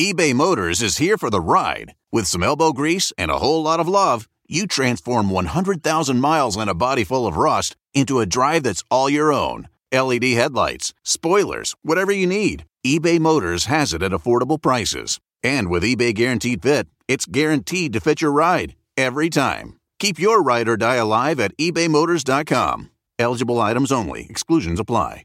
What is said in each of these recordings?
eBay Motors is here for the ride. With some elbow grease and a whole lot of love, you transform 100,000 miles and a body full of rust into a drive that's all your own. LED headlights, spoilers, whatever you need, eBay Motors has it at affordable prices. And with eBay Guaranteed Fit, it's guaranteed to fit your ride every time. Keep your ride or die alive at ebaymotors.com. Eligible items only, exclusions apply.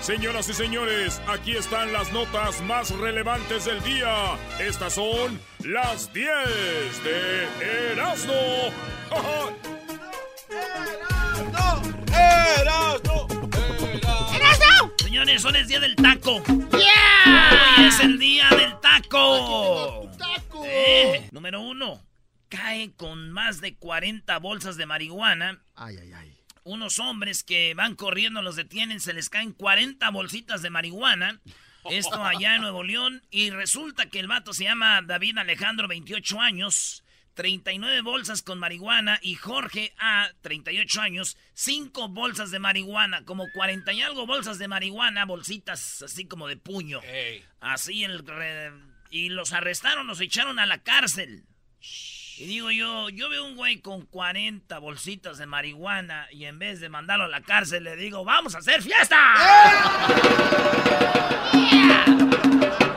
Señoras y señores, aquí están las notas más relevantes del día. Estas son las 10 de Erasmo. ¡Erasmo! ¡Erasmo! Señores, hoy es día del taco. ¡Yeah! Hoy es el día del taco. ¡Taco! Eh, número uno, cae con más de 40 bolsas de marihuana. Ay, ay, ay unos hombres que van corriendo, los detienen, se les caen 40 bolsitas de marihuana. Esto allá en Nuevo León. Y resulta que el vato se llama David Alejandro, 28 años. 39 bolsas con marihuana y Jorge A, 38 años, 5 bolsas de marihuana, como 40 y algo bolsas de marihuana, bolsitas así como de puño. Así el... y los arrestaron, los echaron a la cárcel. Y digo yo, yo veo un güey con 40 bolsitas de marihuana y en vez de mandarlo a la cárcel le digo, vamos a hacer fiesta.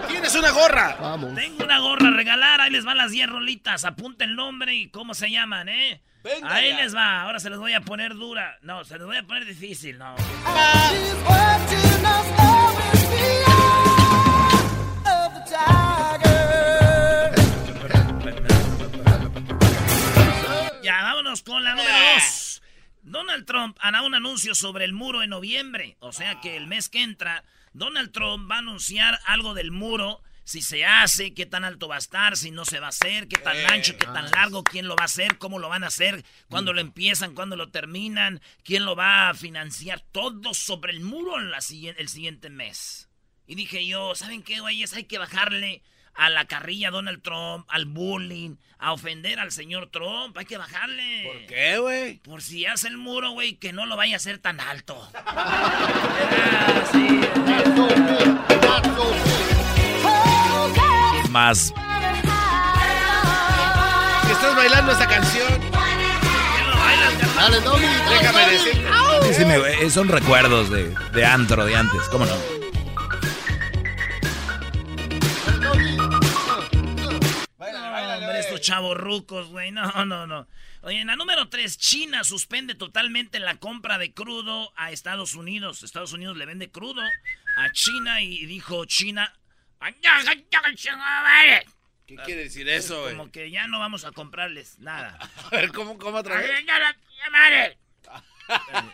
¿Tienes una gorra? Vamos. Tengo una gorra a regalar, ahí les van las 10 rolitas, apunta el nombre y cómo se llaman, ¿eh? ahí les va, ahora se les voy a poner dura. No, se les voy a poner difícil, no. Ya, Donald Trump hará un anuncio sobre el muro en noviembre. O sea que el mes que entra, Donald Trump va a anunciar algo del muro. Si se hace, qué tan alto va a estar, si no se va a hacer, qué tan ancho, qué tan largo, quién lo va a hacer, cómo lo van a hacer, cuándo lo empiezan, cuándo lo terminan, quién lo va a financiar. Todo sobre el muro en la, el siguiente mes. Y dije yo, ¿saben qué, güeyes? Hay que bajarle a la carrilla a Donald Trump, al bullying, a ofender al señor Trump. Hay que bajarle. ¿Por qué, güey? Por si hace el muro, güey, que no lo vaya a hacer tan alto. Más. Que estás bailando esa canción. Dale, Tommy. Déjame decir. Sí, me, son recuerdos de, de antro de antes, ¿cómo no? Chavos rucos, güey. No, no, no. Oye, en la número 3, China suspende totalmente la compra de crudo a Estados Unidos. Estados Unidos le vende crudo a China y dijo China. ¿Qué quiere decir eso, güey? Como que ya no vamos a comprarles nada. A ver, ¿cómo, cómo otra vez?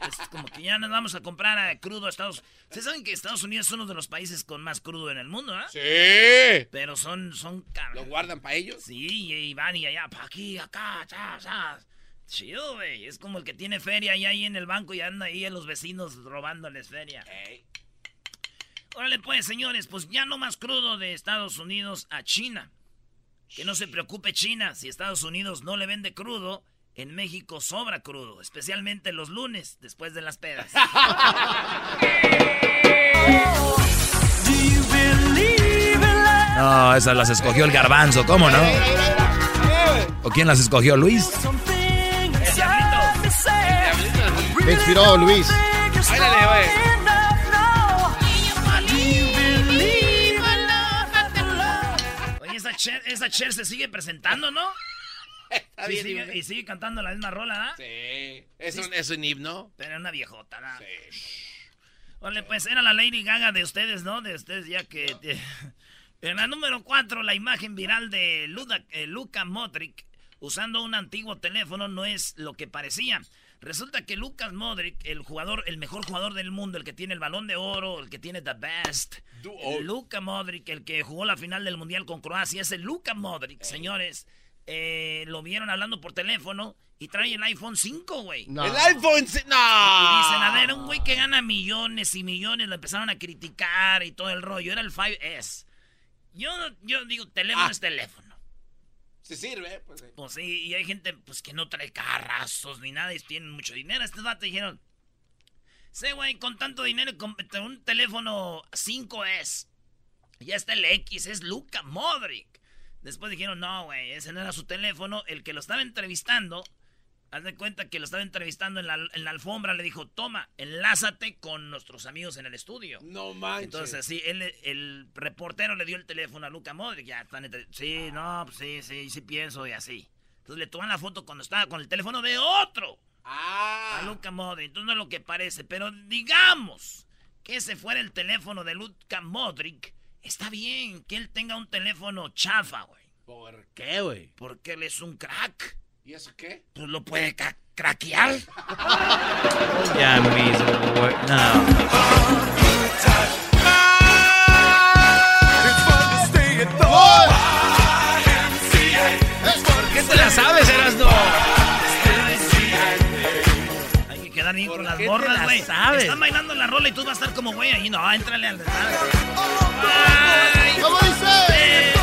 Es como que ya nos vamos a comprar a crudo a Estados Unidos. ¿Ustedes saben que Estados Unidos es uno de los países con más crudo en el mundo, ¿eh? Sí. Pero son, son ¿Lo guardan para ellos? Sí, y van y allá, para aquí, acá, ya, ya. Chido, güey. Es como el que tiene feria y ahí en el banco y anda ahí a los vecinos robándoles feria. Órale, pues, señores, pues ya no más crudo de Estados Unidos a China. Que no se preocupe China, si Estados Unidos no le vende crudo, en México sobra crudo, especialmente los lunes, después de las pedas. No, esas las escogió el garbanzo, ¿cómo no? ¿O quién las escogió, Luis? Me inspiró Luis. Oye, esa Cher, esa Cher se sigue presentando, ¿no? Está sigue- y sigue cantando la misma rola, ¿ah? Sí. Es un, es un himno. Pero una viejota, ¿no? Sí. Vale, pues era la Lady Gaga de ustedes, ¿no? De ustedes ya que... En la número 4, la imagen viral de Luda- eh, Luka Modric usando un antiguo teléfono no es lo que parecía. Resulta que Lucas Modric, el jugador, el mejor jugador del mundo, el que tiene el balón de oro, el que tiene the best, Luka Modric, el que jugó la final del mundial con Croacia, ese Luka Modric, señores, eh, lo vieron hablando por teléfono y trae el iPhone 5, güey. El iPhone. ci- No. Y dicen, a ver, un güey que gana millones y millones, lo empezaron a criticar y todo el rollo. Era el 5S. Yo, yo digo, teléfono Ah. es teléfono. Si sirve, pues. eh. Pues sí, y hay gente pues que no trae carrazos ni nada y tienen mucho dinero. Estos vatos dijeron, sí, güey, con tanto dinero, con un teléfono 5S. Ya está el X, es Luca Modric. Después dijeron, no, güey, ese no era su teléfono. El que lo estaba entrevistando, haz de cuenta que lo estaba entrevistando en la, en la alfombra, le dijo, toma, enlázate con nuestros amigos en el estudio. No manches. Entonces, sí, él, el reportero le dio el teléfono a Luca Modric. Ya están entre- Sí, no, pues sí, sí, sí pienso y así. Entonces le toman la foto cuando estaba con el teléfono de otro Ah. a Luca Modric. Entonces no es lo que parece. Pero digamos que ese fuera el teléfono de Luca Modric. Está bien que él tenga un teléfono chafa, güey. ¿Por qué, güey? Porque él es un crack. ¿Y eso qué? Pues lo puede ca- craquear. Ya mismo, güey. No. ¿Por qué te la sabes, Erasno? Quedar bien ¿Por con las morras, la güey. sabes? Están bailando la rola y tú vas a estar como güey ahí. No, entrale al ¿Cómo dice?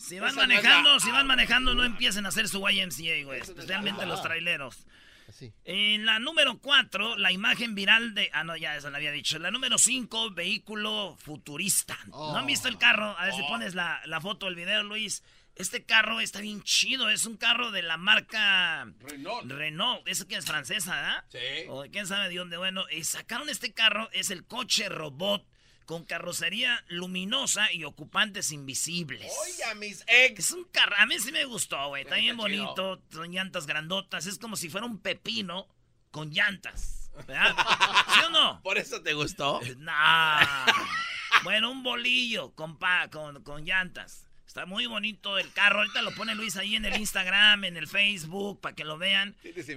Si van manejando, si van manejando, no empiecen a hacer su YMCA, güey. Especialmente los traileros. En la número 4, la imagen viral de. Ah, no, ya eso lo había dicho. La número 5, vehículo futurista. ¿No han visto el carro? A ver si pones la, la foto del video, Luis. Este carro está bien chido. Es un carro de la marca Renault. Renault. Esa que es francesa, ¿verdad? Sí. O de quién sabe de dónde. Bueno, y sacaron este carro. Es el coche robot con carrocería luminosa y ocupantes invisibles. Oiga, mis ex. Es un carro, a mí sí me gustó, güey. Está bien bonito, son llantas grandotas. Es como si fuera un pepino con llantas. ¿Verdad? ¿Sí o no? ¿Por eso te gustó? Nah. Bueno, un bolillo con, pa- con, con llantas. Está muy bonito el carro. Ahorita lo pone Luis ahí en el Instagram, en el Facebook, para que lo vean.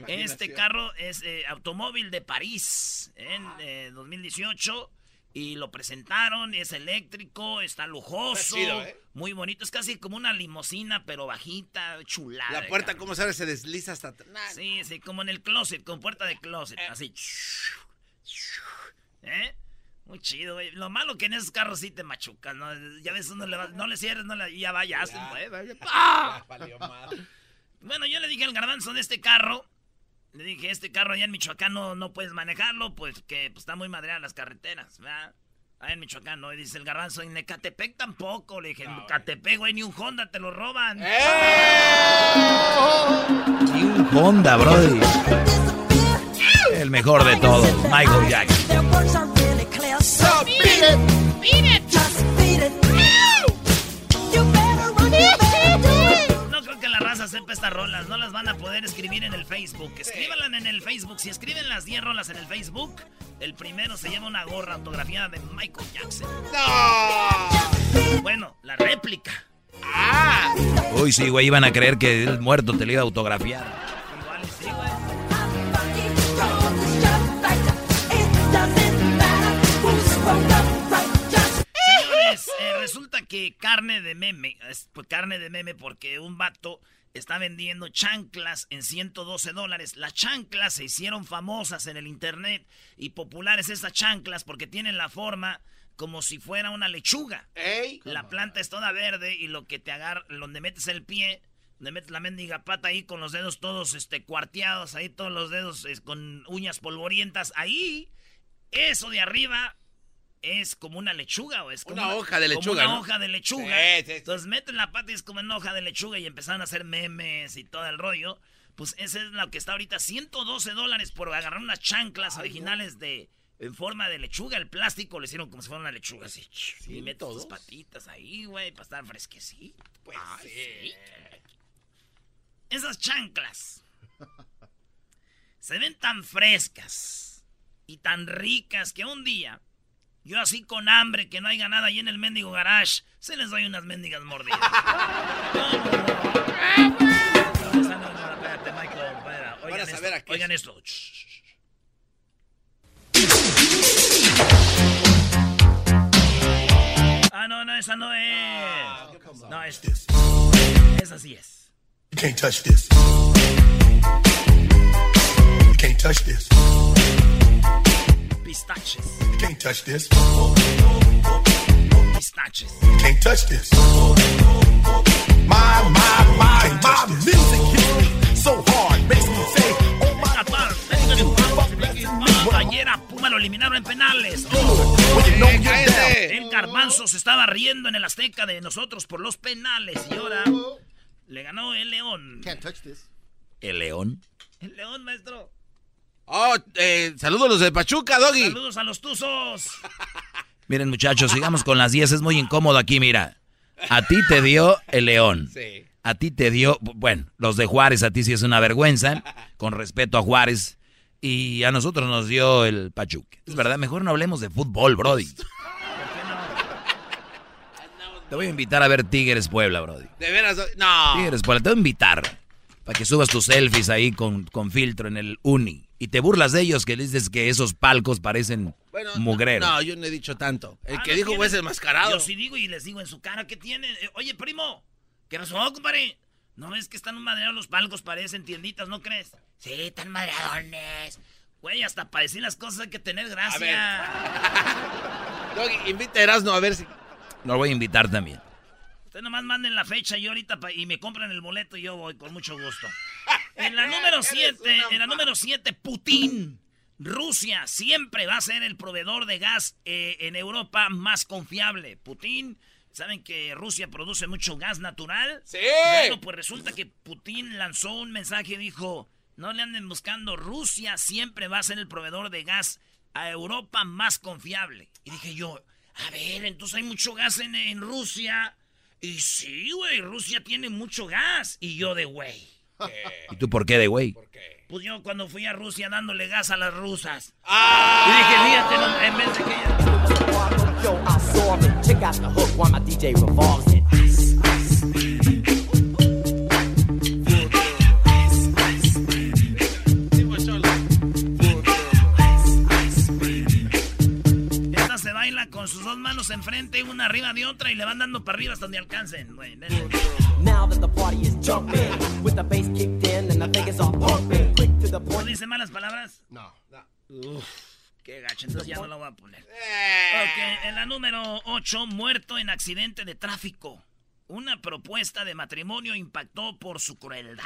Este carro es eh, automóvil de París en eh, 2018 y lo presentaron. Es eléctrico, está lujoso, Está chido, ¿eh? muy bonito. Es casi como una limosina, pero bajita, chulada. La puerta. ¿cómo sabes? Se desliza hasta atrás. Sí, sí, como en el closet, con puerta de closet, así. ¿Eh? Muy chido, güey. Lo malo que en esos carros sí te machucas, ¿no? Ya ves, uno le va- no le cierres, no le, y ya va, ya mueve. ¡Ah! Bueno, yo le dije al garbanzo de este carro. Le dije, este carro allá en Michoacán no, no puedes manejarlo, pues que pues, está muy madreada las carreteras, ¿verdad? Allá en Michoacán, ¿no? Y dice el garbanzo, en Ecatepec tampoco. Le dije, en Ecatepec, güey, ni un Honda te lo roban. Y un Honda, brody. El mejor de todos, Michael Jackson. No estas rolas, no las van a poder escribir en el Facebook. Escríbanlas en el Facebook. Si escriben las 10 rolas en el Facebook, el primero se lleva una gorra autografiada de Michael Jackson. ¡No! Bueno, la réplica. ¡Ah! Uy, sí, güey, iban a creer que el muerto te lo iba a autografiar. Igual y sí, güey. Señores, eh, resulta que carne de meme, es, pues, carne de meme porque un vato está vendiendo chanclas en 112 dólares. Las chanclas se hicieron famosas en el internet y populares esas chanclas porque tienen la forma como si fuera una lechuga. ¡Ey! La planta es toda verde y lo que te agarra, donde metes el pie, donde metes la mendiga pata ahí con los dedos todos este, cuarteados, ahí todos los dedos es, con uñas polvorientas, ahí, eso de arriba es como una lechuga o es como Una hoja de como lechuga, una ¿no? hoja de lechuga. Sí, sí, sí. Entonces meten la pata y es como una hoja de lechuga y empezaron a hacer memes y todo el rollo. Pues ese es lo que está ahorita, 112 dólares por agarrar unas chanclas originales de en forma de lechuga. El plástico lo hicieron como si fuera una lechuga así. y metes tus patitas ahí, güey, para estar fresquecito. Pues sí. Esas chanclas se ven tan frescas, y tan ricas que un día, yo así con hambre que no hay nada ahí en el mendigo garage, se les doy unas mendigas mordidas. Oigan esto, oigan esto. Ah, no, no, esa no es. No, es. Esa sí es. You can't touch this. You can't touch this. Pistaches. You can't touch this. Pistaches. You can't touch this. My, my, my, my music hits me so hard, makes me say, oh my Ayer a Puma lo eliminaron en penales. El Garbanzo se estaba riendo en el Azteca de nosotros por los penales y ahora le ganó el León. Can't touch this. ¿El león? El León, maestro. Oh, eh, saludos a los de Pachuca, Doggy. Saludos a los Tuzos. Miren, muchachos, sigamos con las 10. Es muy incómodo aquí, mira. A ti te dio el león. Sí. A ti te dio, bueno, los de Juárez, a ti sí es una vergüenza, con respeto a Juárez. Y a nosotros nos dio el Pachuca. Es verdad, mejor no hablemos de fútbol, Brody. Te voy a invitar a ver Tigres Puebla, Brody. De veras, no. Tigres Puebla, te voy a invitar. Para que subas tus selfies ahí con, con filtro en el uni. Y te burlas de ellos que dices que esos palcos parecen Bueno, mugreros. No, yo no he dicho tanto. El Ah, que ¿no dijo fue ese enmascarado. Yo sí digo y les digo en su cara, ¿qué tiene? Eh, Oye, primo, ¿qué pasó, compadre? ¿No ves que están madreados los palcos? Parecen tienditas, ¿no crees? Sí, están madreadones. Güey, hasta para decir las cosas hay que tener gracia. Doggy, invita a Erasmo a ver si... Lo voy a invitar también. Ustedes nomás manden la fecha y ahorita y me compran el boleto y yo voy con mucho gusto. En la número 7, en la número 7, Putin. Rusia siempre va a ser el proveedor de gas eh, en Europa más confiable. Putin, ¿saben que Rusia produce mucho gas natural? Sí. Bueno, pues resulta que Putin lanzó un mensaje y dijo, no le anden buscando, Rusia siempre va a ser el proveedor de gas a Europa más confiable. Y dije yo, a ver, entonces hay mucho gas en, en Rusia. Y sí, güey, Rusia tiene mucho gas. Y yo de güey. ¿Y tú por qué de güey? Pues yo cuando fui a Rusia dándole gas a las rusas. Ah. Y dije, fíjate, no, en vez de que con sus dos manos enfrente, una arriba de otra, y le van dando para arriba hasta donde alcancen. güey. Now that the party is jumping, with the bass kicked in and the Vegas are pumping. Quick to the ¿No point. dice malas palabras? No. Uf, qué gacho, entonces ya no lo voy a poner. Ok, en la número 8, muerto en accidente de tráfico. Una propuesta de matrimonio impactó por su crueldad.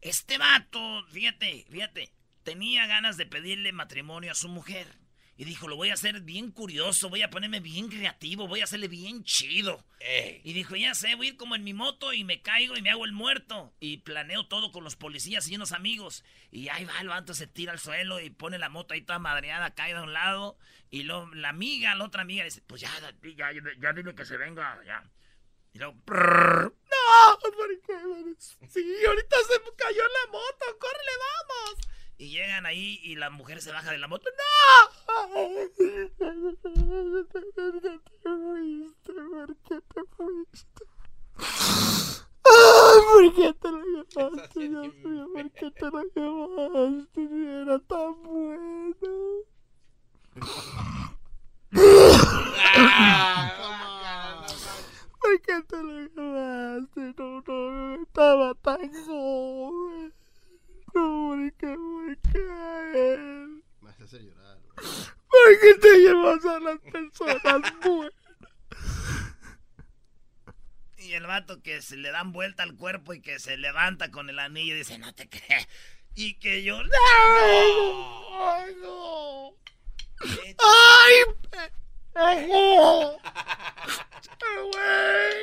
Este vato, fíjate, fíjate, tenía ganas de pedirle matrimonio a su mujer. Y dijo, lo voy a hacer bien curioso, voy a ponerme bien creativo, voy a hacerle bien chido. Y dijo, ya sé, voy a ir como en mi moto y me caigo y me hago el muerto. Y planeo todo con los policías y unos amigos. Y ahí va el vato, se tira al suelo y pone la moto ahí toda madreada, cae de un lado. Y luego la amiga, la otra amiga, dice, pues ya, ya, ya, ya dile que se venga, ya. Y luego, prrr, no. Sí, ahorita se cayó la moto, córrele, vamos. Y llegan ahí y la mujer se baja de la moto, ¿Por qué te lo llevaste, Dios mío? ¿Por qué te lo llevaste? Era tan bueno. ¿Por qué te lo llevaste? No, no, estaba tan joven. No. ¿Por qué? A hacer llorar. ¿Por qué te llevas a las personas? Y el vato que se le dan vuelta al cuerpo y que se levanta con el anillo y dice, no te crees. Y que yo... ¡Ay, no! ¡Ay! ¡Ay! ¡Güey!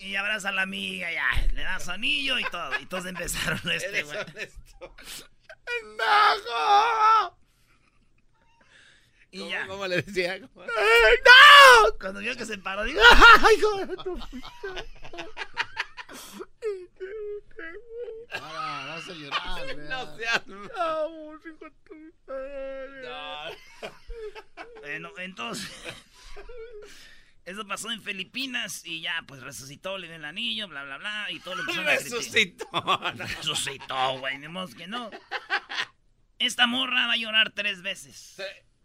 Y abraza a la amiga, ya, le da su anillo y todo. Y todos empezaron este, güey. ¡No! Y ya. ¿Cómo le decía? ¿Cómo? ¡Ay, ¡No! Cuando vio que se paró, digo, ¡Ay, hijo de tu Ahora vas a llorar, No seas... Vamos, hijo de tu Bueno, entonces. Eso pasó en Filipinas y ya, pues resucitó, le dio el anillo, bla, bla, bla, y todo lo criticar. Resucitó. Resucitó, güey, ni modo que no. Esta morra va a llorar tres veces.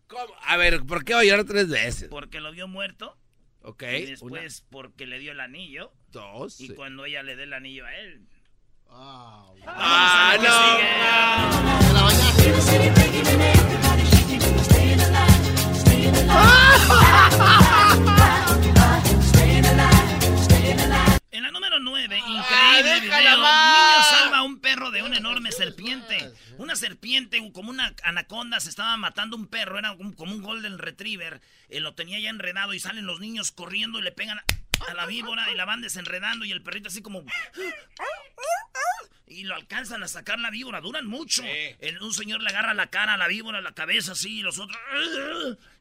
¿Cómo? A ver, ¿por qué va a llorar tres veces? Porque lo vio muerto. Ok. Y después porque le dio el anillo. Dos. Y sí. cuando ella le dé el anillo a él. Ah, Ah, Vamos a lo que no. sigue. Déjala video. más. Niño salva a un perro de una enorme serpiente. Una serpiente, como una anaconda, se estaba matando un perro. Era como un golden retriever. Eh, lo tenía ya enredado y salen los niños corriendo y le pegan a, la víbora y la van desenredando y el perrito así como... Y lo alcanzan a sacar la víbora, duran mucho. El- un señor le agarra la cara a la víbora, la cabeza así, y los otros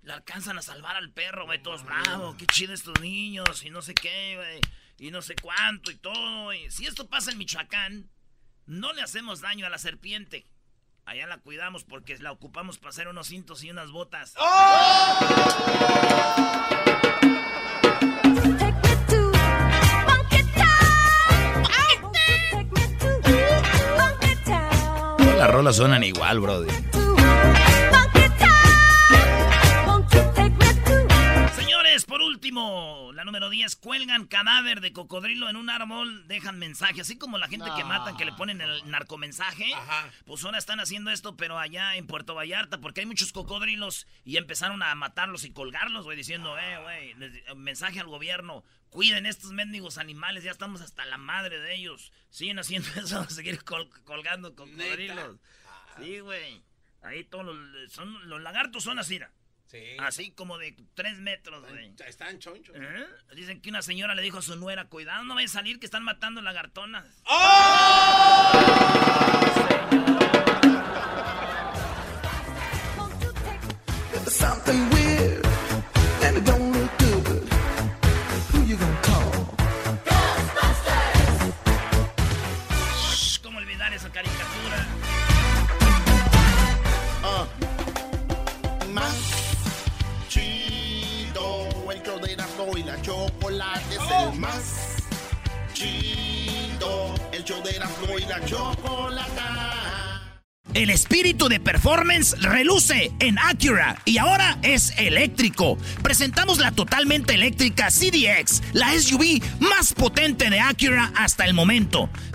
le alcanzan a salvar al perro, güey, todos bravos, qué chido estos niños, y no sé qué, güey, y no sé cuánto y todo. y si esto pasa en Michoacán, no le hacemos daño a la serpiente. Allá la cuidamos porque la ocupamos para hacer unos cintos y unas botas. Todas las rolas suenan igual, brody. Señores, por último, número 10, cuelgan cadáver de cocodrilo en un árbol, dejan mensaje, así como la gente que matan, que le ponen el narcomensaje. Ajá. Pues ahora están haciendo esto, pero allá en Puerto Vallarta, porque hay muchos cocodrilos y empezaron a matarlos y colgarlos, güey, diciendo, eh, güey, mensaje al gobierno, cuiden estos mendigos animales, ya estamos hasta la madre de ellos. Siguen haciendo eso, a seguir col- colgando cocodrilos. Sí, güey. Ahí todos los, son, los lagartos son así, mira. Sí. Así como de tres metros, güey. Están chonchos. ¿Eh? Dicen que una señora le dijo a su nuera, cuidado, no vaya a salir que están matando lagartonas. Something el más chido. El show de y la chocolate. El espíritu de performance reluce en Acura y ahora es eléctrico. Presentamos la totalmente eléctrica CDX, la SUV más potente de Acura hasta el momento.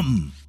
Come!